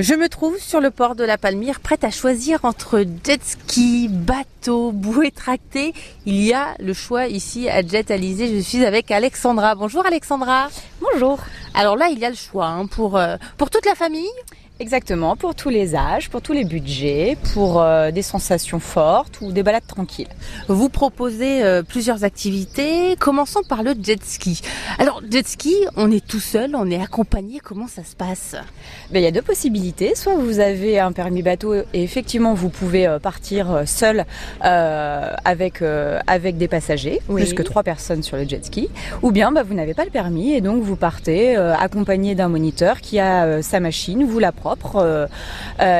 Je me trouve sur le port de la Palmyre, prête à choisir entre jet ski, bateau, bouée tractée. Il y a le choix ici à Jet Alizé. Je suis avec Alexandra. Bonjour Alexandra. Bonjour. Alors là, il y a le choix hein, pour, euh, pour toute la famille. Exactement, pour tous les âges, pour tous les budgets, pour euh, des sensations fortes ou des balades tranquilles. Vous proposez euh, plusieurs activités. Commençons par le jet ski. Alors, jet ski, on est tout seul, on est accompagné. Comment ça se passe? Ben, Il y a deux possibilités. Soit vous avez un permis bateau et effectivement vous pouvez euh, partir seul avec, avec des passagers, oui. jusque trois personnes sur le jet ski. Ou bien ben, vous n'avez pas le permis et donc vous partez accompagné d'un moniteur qui a sa machine, vous la euh, euh,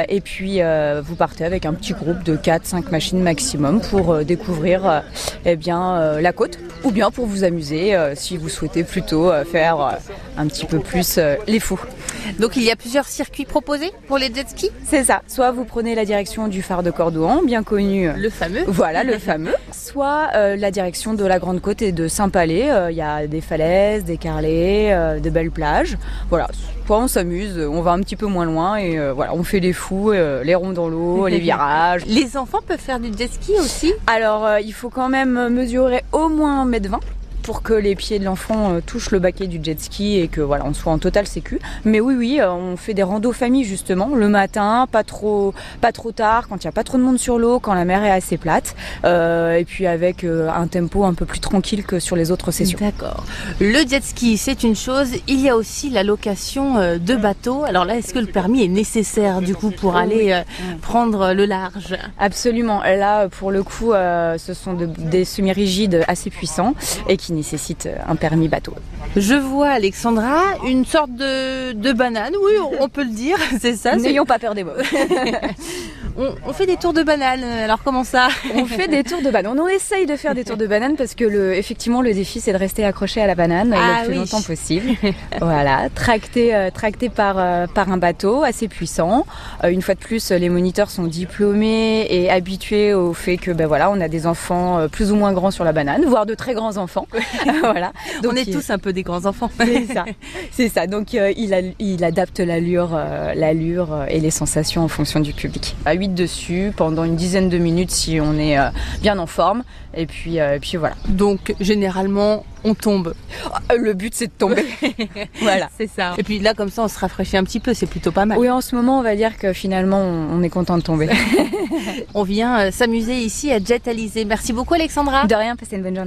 et puis euh, vous partez avec un petit groupe de 4-5 machines maximum pour découvrir eh bien, la côte ou bien pour vous amuser si vous souhaitez plutôt faire un petit peu plus les fous. Donc il y a plusieurs circuits proposés pour les jet skis? C'est ça. Soit vous prenez la direction du phare de Cordouan, bien connu. Le fameux. Voilà, le fameux. Soit la direction de la Grande Côte et de Saint-Palais. Il y a des falaises, des carrelets, de belles plages. Voilà. Soit on s'amuse, on va un petit peu moins loin et euh, voilà, on fait les fous, euh, les ronds dans l'eau, les virages. Les enfants peuvent faire du jet ski aussi? Alors euh, il faut quand même mesurer au moins 1m20 pour que les pieds de l'enfant euh, touchent le baquet du jet ski et que voilà, on soit en total sécu. Mais oui, oui, euh, on fait des randos famille justement le matin, pas trop, pas trop tard, quand il n'y a pas trop de monde sur l'eau, quand la mer est assez plate, euh, et puis avec un tempo un peu plus tranquille que sur les autres sessions. D'accord. Le jet ski, c'est une chose. Il y a aussi la location de bateaux. Alors là, est-ce que le permis est nécessaire du coup pour aller prendre le large? Absolument. Là, pour le coup, ce sont des semi-rigides assez puissants et qui nécessite un permis bateau. Je vois Alexandra, une sorte de, de banane, oui, on peut le dire, c'est ça. N'ayons pas peur des mots. on, fait des tours de banane. Alors comment ça On fait des tours de banane. On essaye de faire des tours de banane parce que le, effectivement le défi c'est de rester accroché à la banane ah le plus longtemps possible. voilà, tracté, euh, tracté par euh, par un bateau assez puissant. Euh, une fois de plus, les moniteurs sont diplômés et habitués au fait que ben voilà, on a des enfants plus ou moins grands sur la banane, voire de très grands enfants. voilà. Donc, on est tous un peu des grands enfants. c'est ça. C'est ça. Donc il, il adapte l'allure, l'allure et les sensations en fonction du public. À 8 dessus pendant une dizaine de minutes si on est euh, bien en forme. Et puis, euh, et puis voilà. Donc généralement, on tombe. Euh, le but c'est de tomber. voilà. C'est ça. Et puis là, comme ça, on se rafraîchit un petit peu. C'est plutôt pas mal. Oui, en ce moment, on va dire que finalement, on est content de tomber. on vient s'amuser ici à Jet Alizé. Merci beaucoup, Alexandra. De rien. Passez une bonne journée.